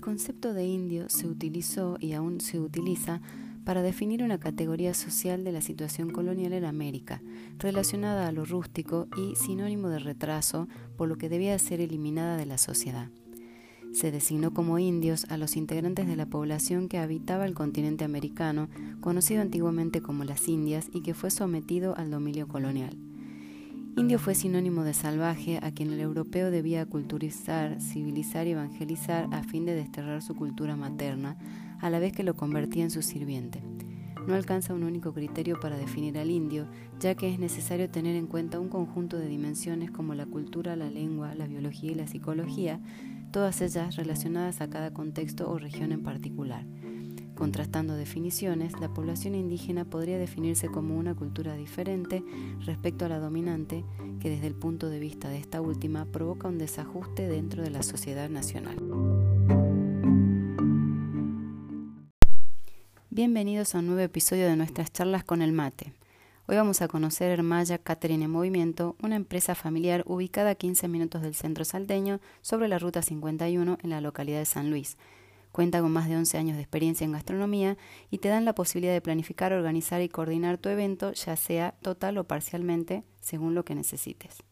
El concepto de indio se utilizó y aún se utiliza para definir una categoría social de la situación colonial en América, relacionada a lo rústico y sinónimo de retraso, por lo que debía ser eliminada de la sociedad. Se designó como indios a los integrantes de la población que habitaba el continente americano, conocido antiguamente como las Indias y que fue sometido al dominio colonial. Indio fue sinónimo de salvaje a quien el europeo debía culturizar, civilizar y evangelizar a fin de desterrar su cultura materna, a la vez que lo convertía en su sirviente. No alcanza un único criterio para definir al indio, ya que es necesario tener en cuenta un conjunto de dimensiones como la cultura, la lengua, la biología y la psicología, todas ellas relacionadas a cada contexto o región en particular. Contrastando definiciones, la población indígena podría definirse como una cultura diferente respecto a la dominante, que desde el punto de vista de esta última provoca un desajuste dentro de la sociedad nacional. Bienvenidos a un nuevo episodio de nuestras charlas con el mate. Hoy vamos a conocer Hermaya Catering en Movimiento, una empresa familiar ubicada a 15 minutos del centro salteño sobre la Ruta 51 en la localidad de San Luis. Cuenta con más de 11 años de experiencia en gastronomía y te dan la posibilidad de planificar, organizar y coordinar tu evento, ya sea total o parcialmente, según lo que necesites.